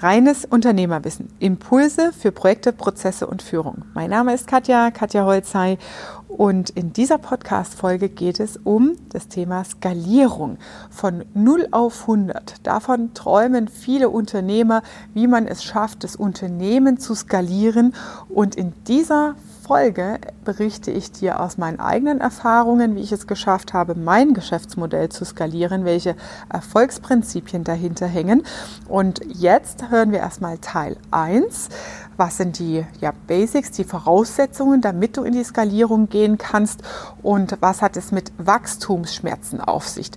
Reines Unternehmerwissen. Impulse für Projekte, Prozesse und Führung. Mein Name ist Katja, Katja Holzei. Und in dieser Podcast-Folge geht es um das Thema Skalierung von 0 auf 100. Davon träumen viele Unternehmer, wie man es schafft, das Unternehmen zu skalieren. Und in dieser Folge berichte ich dir aus meinen eigenen Erfahrungen, wie ich es geschafft habe, mein Geschäftsmodell zu skalieren, welche Erfolgsprinzipien dahinter hängen. Und jetzt hören wir erstmal Teil 1. Was sind die ja, Basics, die Voraussetzungen, damit du in die Skalierung gehen kannst und was hat es mit Wachstumsschmerzen auf sich?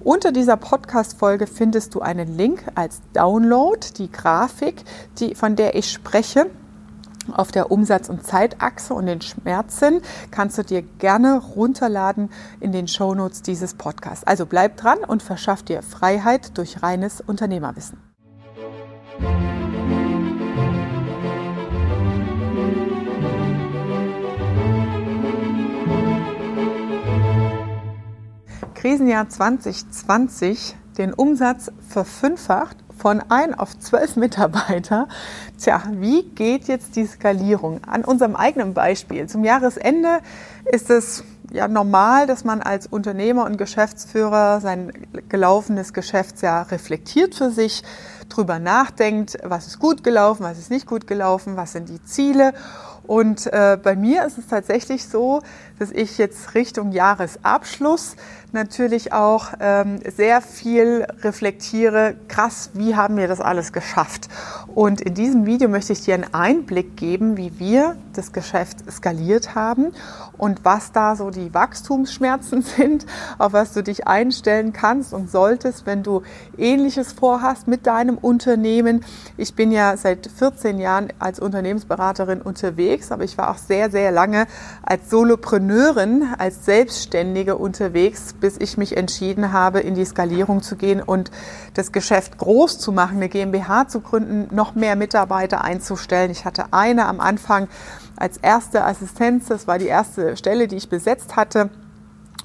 Unter dieser Podcast-Folge findest du einen Link als Download, die Grafik, die, von der ich spreche auf der Umsatz- und Zeitachse und den Schmerzen kannst du dir gerne runterladen in den Shownotes dieses Podcasts. Also bleib dran und verschaff dir Freiheit durch reines Unternehmerwissen. Krisenjahr 2020 den Umsatz verfünffacht von ein auf zwölf Mitarbeiter. Tja, wie geht jetzt die Skalierung? An unserem eigenen Beispiel. Zum Jahresende ist es ja normal, dass man als Unternehmer und Geschäftsführer sein gelaufenes Geschäftsjahr reflektiert für sich, drüber nachdenkt, was ist gut gelaufen, was ist nicht gut gelaufen, was sind die Ziele. Und äh, bei mir ist es tatsächlich so, dass ich jetzt Richtung Jahresabschluss natürlich auch ähm, sehr viel reflektiere, krass, wie haben wir das alles geschafft? Und in diesem Video möchte ich dir einen Einblick geben, wie wir das Geschäft skaliert haben und was da so die Wachstumsschmerzen sind, auf was du dich einstellen kannst und solltest, wenn du ähnliches vorhast mit deinem Unternehmen. Ich bin ja seit 14 Jahren als Unternehmensberaterin unterwegs, aber ich war auch sehr, sehr lange als Solopreneurin, als Selbstständige unterwegs bis ich mich entschieden habe, in die Skalierung zu gehen und das Geschäft groß zu machen, eine GmbH zu gründen, noch mehr Mitarbeiter einzustellen. Ich hatte eine am Anfang als erste Assistenz, das war die erste Stelle, die ich besetzt hatte.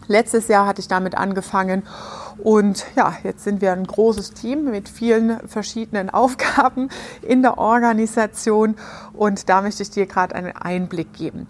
Letztes Jahr hatte ich damit angefangen und ja, jetzt sind wir ein großes Team mit vielen verschiedenen Aufgaben in der Organisation und da möchte ich dir gerade einen Einblick geben.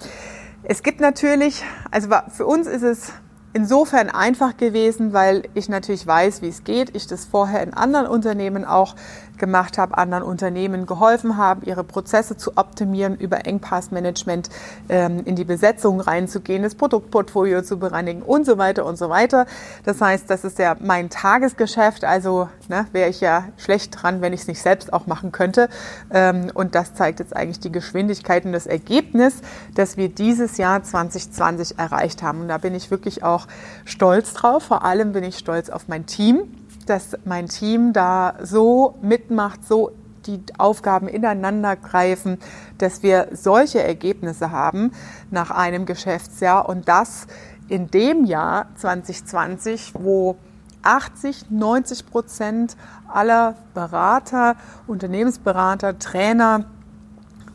Es gibt natürlich, also für uns ist es insofern einfach gewesen, weil ich natürlich weiß, wie es geht. Ich das vorher in anderen Unternehmen auch gemacht habe, anderen Unternehmen geholfen habe, ihre Prozesse zu optimieren, über Engpassmanagement ähm, in die Besetzung reinzugehen, das Produktportfolio zu bereinigen und so weiter und so weiter. Das heißt, das ist ja mein Tagesgeschäft, also ne, wäre ich ja schlecht dran, wenn ich es nicht selbst auch machen könnte. Ähm, und das zeigt jetzt eigentlich die Geschwindigkeit und das Ergebnis, das wir dieses Jahr 2020 erreicht haben. Und da bin ich wirklich auch stolz drauf. Vor allem bin ich stolz auf mein Team dass mein Team da so mitmacht, so die Aufgaben ineinander greifen, dass wir solche Ergebnisse haben nach einem Geschäftsjahr und das in dem Jahr 2020, wo 80, 90 Prozent aller Berater, Unternehmensberater, Trainer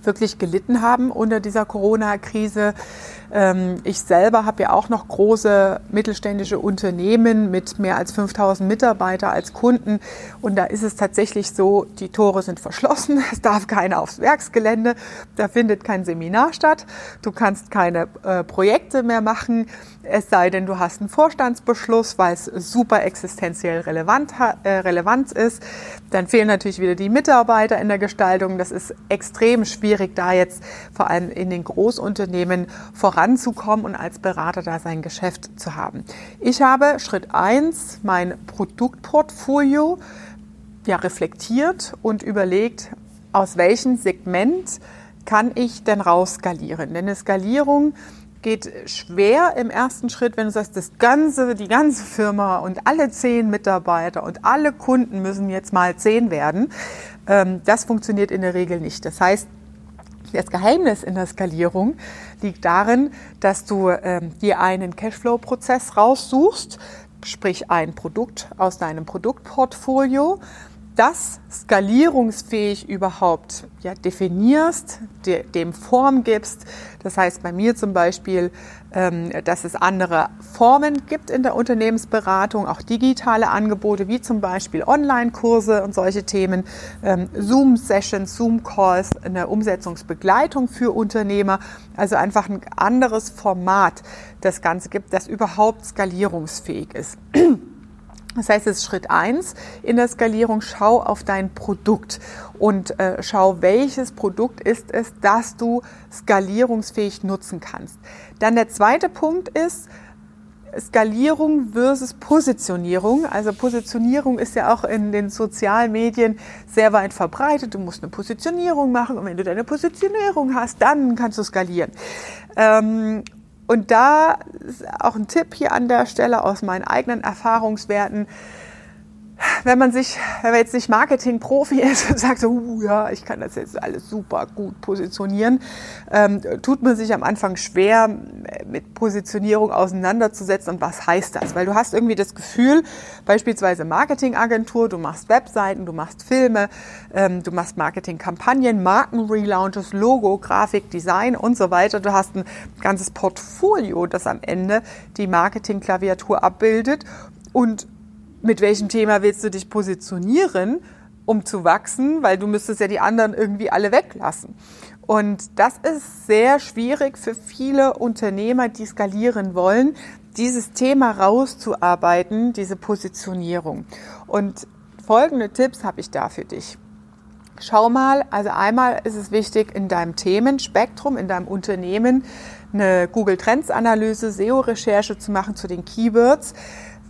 wirklich gelitten haben unter dieser Corona-Krise. Ähm, ich selber habe ja auch noch große mittelständische Unternehmen mit mehr als 5000 Mitarbeiter als Kunden. Und da ist es tatsächlich so, die Tore sind verschlossen. Es darf keiner aufs Werksgelände. Da findet kein Seminar statt. Du kannst keine äh, Projekte mehr machen. Es sei denn, du hast einen Vorstandsbeschluss, weil es super existenziell relevant, äh, relevant ist. Dann fehlen natürlich wieder die Mitarbeiter in der Gestaltung. Das ist extrem schwierig, da jetzt vor allem in den Großunternehmen voranzukommen und als Berater da sein Geschäft zu haben. Ich habe Schritt eins mein Produktportfolio ja, reflektiert und überlegt, aus welchem Segment kann ich denn rausskalieren? Denn eine Skalierung geht schwer im ersten Schritt, wenn du sagst, das ganze, die ganze Firma und alle zehn Mitarbeiter und alle Kunden müssen jetzt mal zehn werden. Ähm, das funktioniert in der Regel nicht. Das heißt, das Geheimnis in der Skalierung liegt darin, dass du ähm, dir einen Cashflow-Prozess raussuchst, sprich ein Produkt aus deinem Produktportfolio, das skalierungsfähig überhaupt ja, definierst, de, dem Form gibst. Das heißt bei mir zum Beispiel, ähm, dass es andere Formen gibt in der Unternehmensberatung, auch digitale Angebote wie zum Beispiel Online-Kurse und solche Themen, ähm, Zoom-Sessions, Zoom-Calls, eine Umsetzungsbegleitung für Unternehmer, also einfach ein anderes Format das Ganze gibt, das überhaupt skalierungsfähig ist. Das heißt, es ist Schritt eins in der Skalierung, schau auf dein Produkt und äh, schau, welches Produkt ist es, das du skalierungsfähig nutzen kannst. Dann der zweite Punkt ist, Skalierung versus Positionierung. Also Positionierung ist ja auch in den sozialen Medien sehr weit verbreitet. Du musst eine Positionierung machen und wenn du deine Positionierung hast, dann kannst du skalieren. Ähm, und da auch ein Tipp hier an der Stelle aus meinen eigenen Erfahrungswerten wenn man sich, wenn man jetzt nicht Marketing-Profi ist und sagt so, uh, ja, ich kann das jetzt alles super gut positionieren, ähm, tut man sich am Anfang schwer, mit Positionierung auseinanderzusetzen und was heißt das? Weil du hast irgendwie das Gefühl, beispielsweise Marketingagentur, du machst Webseiten, du machst Filme, ähm, du machst Marketingkampagnen, Markenrelaunches, Logo, Grafik, Design und so weiter. Du hast ein ganzes Portfolio, das am Ende die Marketingklaviatur abbildet und mit welchem Thema willst du dich positionieren, um zu wachsen, weil du müsstest ja die anderen irgendwie alle weglassen. Und das ist sehr schwierig für viele Unternehmer, die skalieren wollen, dieses Thema rauszuarbeiten, diese Positionierung. Und folgende Tipps habe ich da für dich. Schau mal, also einmal ist es wichtig, in deinem Themenspektrum, in deinem Unternehmen eine Google Trends Analyse, SEO-Recherche zu machen zu den Keywords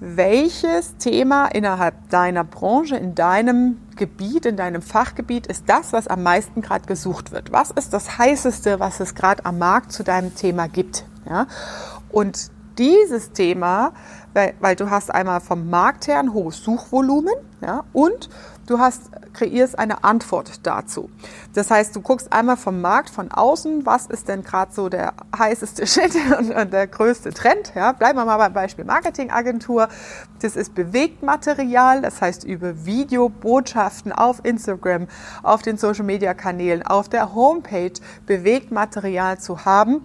welches Thema innerhalb deiner Branche, in deinem Gebiet, in deinem Fachgebiet ist das, was am meisten gerade gesucht wird? Was ist das heißeste, was es gerade am Markt zu deinem Thema gibt? Ja? Und dieses Thema, weil, weil, du hast einmal vom Markt her ein hohes Suchvolumen ja, und du hast, kreierst eine Antwort dazu. Das heißt, du guckst einmal vom Markt von außen, was ist denn gerade so der heißeste Shit und, und, der größte Trend. Ja? Bleiben wir mal beim Beispiel Marketingagentur. Das ist Bewegtmaterial, das heißt über Videobotschaften auf Instagram, auf den Social-Media-Kanälen, auf der Homepage Bewegtmaterial zu haben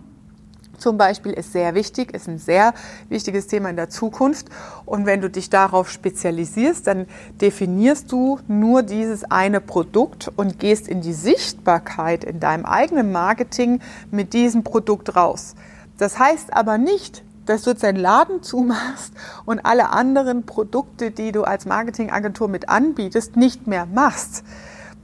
zum Beispiel ist sehr wichtig, ist ein sehr wichtiges Thema in der Zukunft. Und wenn du dich darauf spezialisierst, dann definierst du nur dieses eine Produkt und gehst in die Sichtbarkeit in deinem eigenen Marketing mit diesem Produkt raus. Das heißt aber nicht, dass du jetzt deinen Laden zumachst und alle anderen Produkte, die du als Marketingagentur mit anbietest, nicht mehr machst.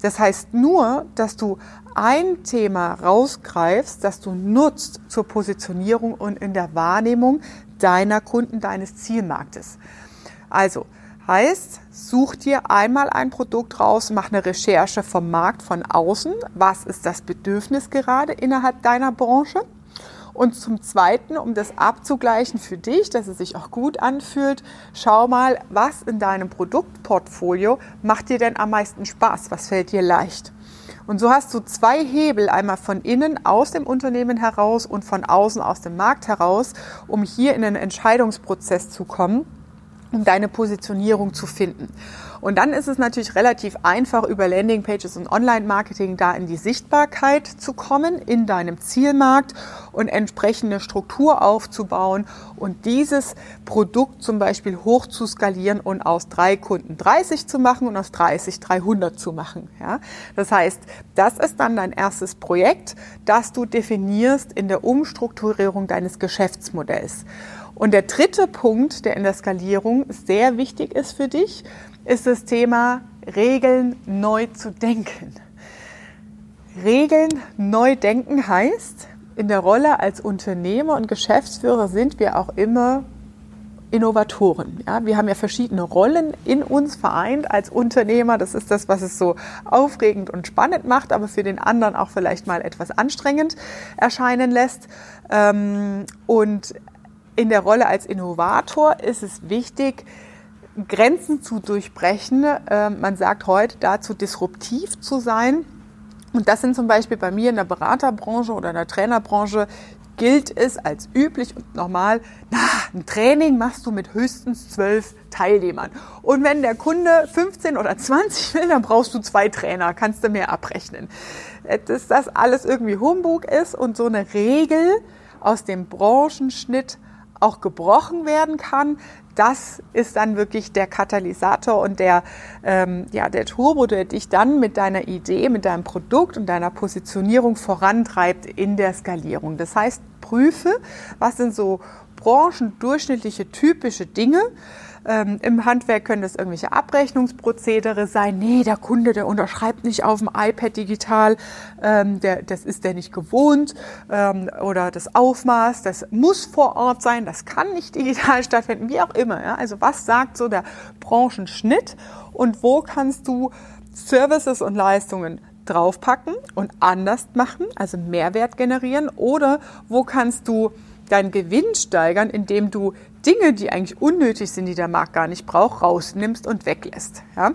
Das heißt nur, dass du ein Thema rausgreifst, das du nutzt zur Positionierung und in der Wahrnehmung deiner Kunden, deines Zielmarktes. Also heißt, such dir einmal ein Produkt raus, mach eine Recherche vom Markt von außen. Was ist das Bedürfnis gerade innerhalb deiner Branche? Und zum Zweiten, um das abzugleichen für dich, dass es sich auch gut anfühlt, schau mal, was in deinem Produktportfolio macht dir denn am meisten Spaß? Was fällt dir leicht? Und so hast du zwei Hebel, einmal von innen aus dem Unternehmen heraus und von außen aus dem Markt heraus, um hier in einen Entscheidungsprozess zu kommen um deine Positionierung zu finden. Und dann ist es natürlich relativ einfach, über Landingpages und Online-Marketing da in die Sichtbarkeit zu kommen, in deinem Zielmarkt und entsprechende Struktur aufzubauen und dieses Produkt zum Beispiel hoch zu skalieren und aus drei Kunden 30 zu machen und aus 30 300 zu machen. Ja? Das heißt, das ist dann dein erstes Projekt, das du definierst in der Umstrukturierung deines Geschäftsmodells. Und der dritte Punkt, der in der Skalierung sehr wichtig ist für dich, ist das Thema Regeln neu zu denken. Regeln neu denken heißt, in der Rolle als Unternehmer und Geschäftsführer sind wir auch immer Innovatoren. Ja, wir haben ja verschiedene Rollen in uns vereint als Unternehmer. Das ist das, was es so aufregend und spannend macht, aber für den anderen auch vielleicht mal etwas anstrengend erscheinen lässt. Ähm, und in der Rolle als Innovator ist es wichtig, Grenzen zu durchbrechen. Ähm, man sagt heute dazu, disruptiv zu sein. Und das sind zum Beispiel bei mir in der Beraterbranche oder in der Trainerbranche gilt es als üblich und normal, na, ein Training machst du mit höchstens zwölf Teilnehmern. Und wenn der Kunde 15 oder 20 will, dann brauchst du zwei Trainer, kannst du mehr abrechnen. Äh, dass das alles irgendwie Humbug ist und so eine Regel aus dem Branchenschnitt auch gebrochen werden kann, das ist dann wirklich der Katalysator und der, ähm, ja, der Turbo, der dich dann mit deiner Idee, mit deinem Produkt und deiner Positionierung vorantreibt in der Skalierung. Das heißt, prüfe, was sind so branchendurchschnittliche typische Dinge, ähm, Im Handwerk können das irgendwelche Abrechnungsprozedere sein. Nee, der Kunde, der unterschreibt nicht auf dem iPad digital, ähm, der, das ist der nicht gewohnt. Ähm, oder das Aufmaß, das muss vor Ort sein, das kann nicht digital stattfinden, wie auch immer. Ja? Also was sagt so der Branchenschnitt und wo kannst du Services und Leistungen draufpacken und anders machen, also Mehrwert generieren? Oder wo kannst du deinen Gewinn steigern, indem du Dinge, die eigentlich unnötig sind, die der Markt gar nicht braucht, rausnimmst und weglässt. Ja?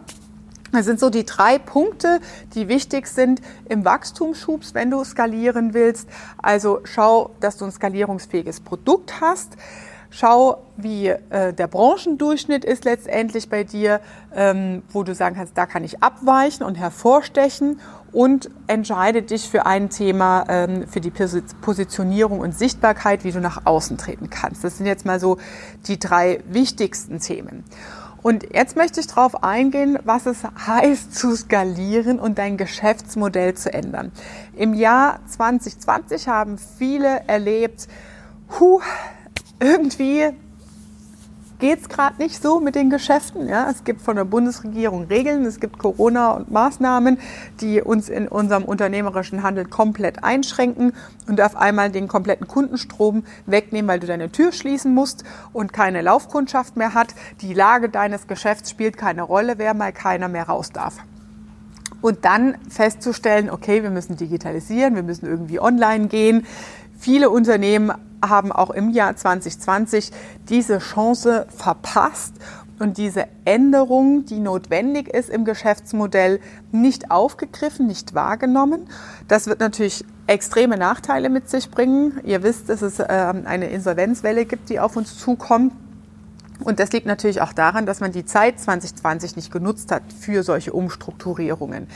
Das sind so die drei Punkte, die wichtig sind im Wachstumsschubs, wenn du skalieren willst. Also schau, dass du ein skalierungsfähiges Produkt hast. Schau, wie äh, der Branchendurchschnitt ist letztendlich bei dir, ähm, wo du sagen kannst, da kann ich abweichen und hervorstechen und entscheide dich für ein Thema, ähm, für die Positionierung und Sichtbarkeit, wie du nach außen treten kannst. Das sind jetzt mal so die drei wichtigsten Themen. Und jetzt möchte ich darauf eingehen, was es heißt zu skalieren und dein Geschäftsmodell zu ändern. Im Jahr 2020 haben viele erlebt, huh, irgendwie geht es gerade nicht so mit den Geschäften. Ja? Es gibt von der Bundesregierung Regeln, es gibt Corona und Maßnahmen, die uns in unserem unternehmerischen Handel komplett einschränken und auf einmal den kompletten Kundenstrom wegnehmen, weil du deine Tür schließen musst und keine Laufkundschaft mehr hat. Die Lage deines Geschäfts spielt keine Rolle, wer mal keiner mehr raus darf und dann festzustellen, okay, wir müssen digitalisieren, wir müssen irgendwie online gehen. Viele Unternehmen haben auch im Jahr 2020 diese Chance verpasst und diese Änderung, die notwendig ist im Geschäftsmodell, nicht aufgegriffen, nicht wahrgenommen. Das wird natürlich extreme Nachteile mit sich bringen. Ihr wisst, dass es ähm, eine Insolvenzwelle gibt, die auf uns zukommt. Und das liegt natürlich auch daran, dass man die Zeit 2020 nicht genutzt hat für solche Umstrukturierungen.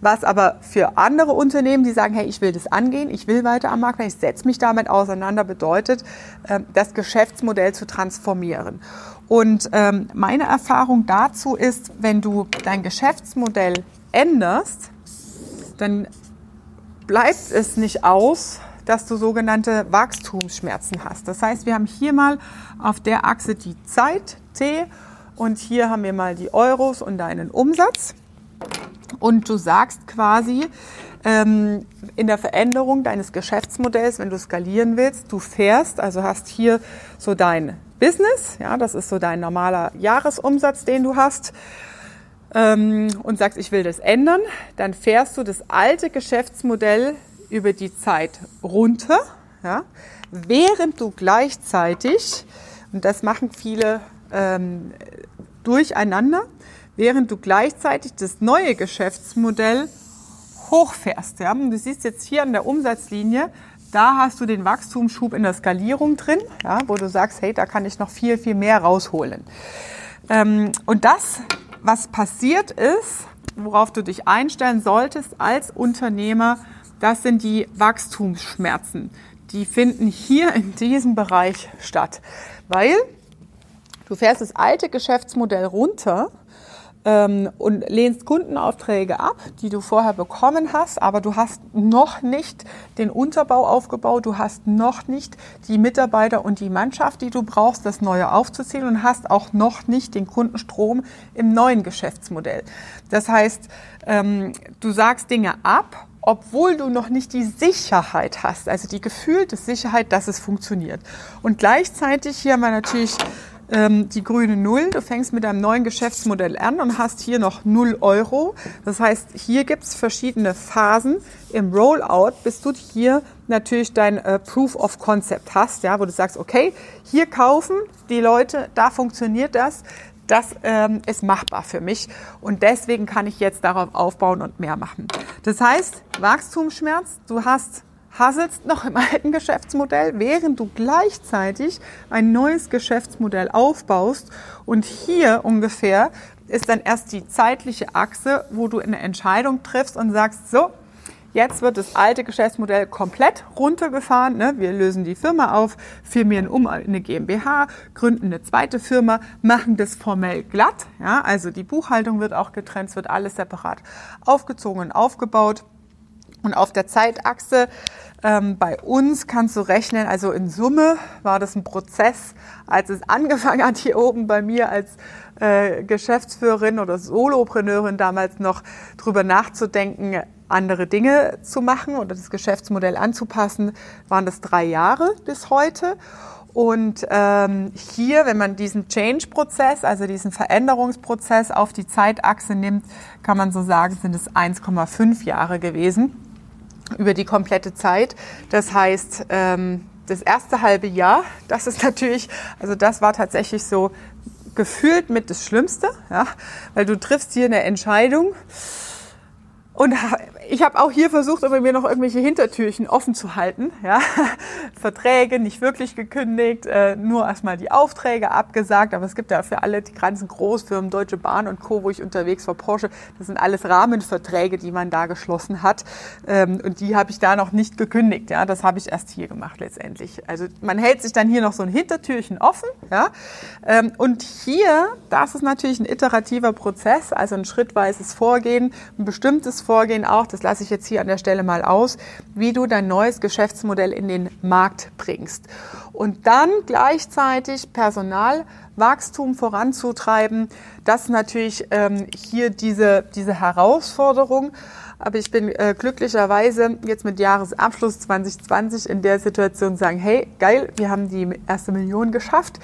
Was aber für andere Unternehmen, die sagen, hey, ich will das angehen, ich will weiter am Markt, ich setze mich damit auseinander, bedeutet, ähm, das Geschäftsmodell zu transformieren. Und ähm, meine Erfahrung dazu ist, wenn du dein Geschäftsmodell änderst, dann bleibt es nicht aus, dass du sogenannte Wachstumsschmerzen hast. Das heißt, wir haben hier mal auf der Achse die Zeit T und hier haben wir mal die Euros und deinen Umsatz. Und du sagst quasi ähm, in der Veränderung deines Geschäftsmodells, wenn du skalieren willst, du fährst, also hast hier so dein Business, ja, das ist so dein normaler Jahresumsatz, den du hast, ähm, und sagst, ich will das ändern, dann fährst du das alte Geschäftsmodell über die Zeit runter, ja, während du gleichzeitig, und das machen viele ähm, durcheinander, während du gleichzeitig das neue Geschäftsmodell hochfährst. Ja? Du siehst jetzt hier an der Umsatzlinie, da hast du den Wachstumsschub in der Skalierung drin, ja, wo du sagst, hey, da kann ich noch viel, viel mehr rausholen. Ähm, und das, was passiert ist, worauf du dich einstellen solltest als Unternehmer, das sind die Wachstumsschmerzen. Die finden hier in diesem Bereich statt, weil du fährst das alte Geschäftsmodell runter ähm, und lehnst Kundenaufträge ab, die du vorher bekommen hast, aber du hast noch nicht den Unterbau aufgebaut, du hast noch nicht die Mitarbeiter und die Mannschaft, die du brauchst, das Neue aufzuziehen und hast auch noch nicht den Kundenstrom im neuen Geschäftsmodell. Das heißt, ähm, du sagst Dinge ab, obwohl du noch nicht die Sicherheit hast, also die gefühlte Sicherheit, dass es funktioniert. Und gleichzeitig hier haben wir natürlich ähm, die grüne Null. Du fängst mit einem neuen Geschäftsmodell an und hast hier noch 0 Euro. Das heißt, hier gibt es verschiedene Phasen. Im Rollout, bis du hier natürlich dein äh, Proof of Concept hast, ja, wo du sagst, okay, hier kaufen die Leute, da funktioniert das. Das ähm, ist machbar für mich und deswegen kann ich jetzt darauf aufbauen und mehr machen. Das heißt, Wachstumsschmerz, du hast hasselst noch im alten Geschäftsmodell, während du gleichzeitig ein neues Geschäftsmodell aufbaust. Und hier ungefähr ist dann erst die zeitliche Achse, wo du eine Entscheidung triffst und sagst, so, Jetzt wird das alte Geschäftsmodell komplett runtergefahren. Ne? Wir lösen die Firma auf, firmieren um eine GmbH, gründen eine zweite Firma, machen das formell glatt. Ja? Also die Buchhaltung wird auch getrennt, es wird alles separat aufgezogen und aufgebaut. Und auf der Zeitachse ähm, bei uns kannst du rechnen, also in Summe war das ein Prozess, als es angefangen hat hier oben bei mir als äh, Geschäftsführerin oder Solopreneurin damals noch drüber nachzudenken, andere Dinge zu machen oder das Geschäftsmodell anzupassen, waren das drei Jahre bis heute. Und ähm, hier, wenn man diesen Change-Prozess, also diesen Veränderungsprozess auf die Zeitachse nimmt, kann man so sagen, sind es 1,5 Jahre gewesen über die komplette Zeit. Das heißt, ähm, das erste halbe Jahr, das ist natürlich, also das war tatsächlich so gefühlt mit das Schlimmste, ja, weil du triffst hier eine Entscheidung und ich habe auch hier versucht, immer mir noch irgendwelche Hintertürchen offen zu halten. Ja? Verträge nicht wirklich gekündigt, äh, nur erstmal die Aufträge abgesagt. Aber es gibt ja für alle die ganzen Großfirmen, Deutsche Bahn und Co., wo ich unterwegs war, Porsche, das sind alles Rahmenverträge, die man da geschlossen hat. Ähm, und die habe ich da noch nicht gekündigt. Ja? Das habe ich erst hier gemacht letztendlich. Also man hält sich dann hier noch so ein Hintertürchen offen. Ja? Ähm, und hier, das ist natürlich ein iterativer Prozess, also ein schrittweises Vorgehen, ein bestimmtes Vorgehen auch das lasse ich jetzt hier an der Stelle mal aus, wie du dein neues Geschäftsmodell in den Markt bringst. Und dann gleichzeitig Personalwachstum voranzutreiben, das ist natürlich ähm, hier diese, diese Herausforderung. Aber ich bin äh, glücklicherweise jetzt mit Jahresabschluss 2020 in der Situation sagen, hey, geil, wir haben die erste Million geschafft.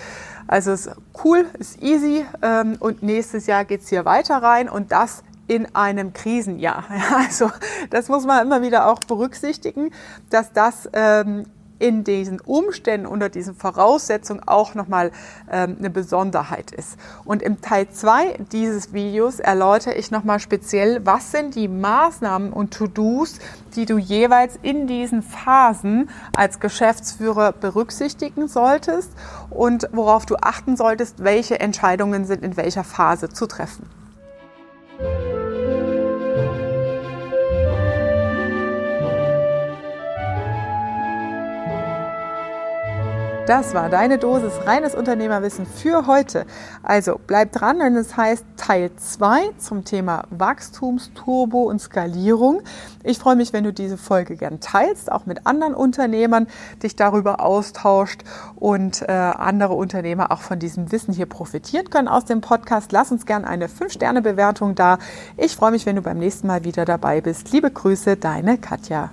Also ist cool, ist easy ähm, und nächstes Jahr geht's hier weiter rein und das in einem Krisenjahr. Also das muss man immer wieder auch berücksichtigen, dass das ähm, in diesen Umständen, unter diesen Voraussetzungen auch nochmal ähm, eine Besonderheit ist. Und im Teil 2 dieses Videos erläutere ich nochmal speziell, was sind die Maßnahmen und To-Dos, die du jeweils in diesen Phasen als Geschäftsführer berücksichtigen solltest und worauf du achten solltest, welche Entscheidungen sind in welcher Phase zu treffen. Das war deine Dosis reines Unternehmerwissen für heute. Also bleib dran, denn es heißt Teil 2 zum Thema Wachstumsturbo und Skalierung. Ich freue mich, wenn du diese Folge gern teilst, auch mit anderen Unternehmern, dich darüber austauscht und äh, andere Unternehmer auch von diesem Wissen hier profitieren können aus dem Podcast. Lass uns gern eine 5-Sterne-Bewertung da. Ich freue mich, wenn du beim nächsten Mal wieder dabei bist. Liebe Grüße, deine Katja.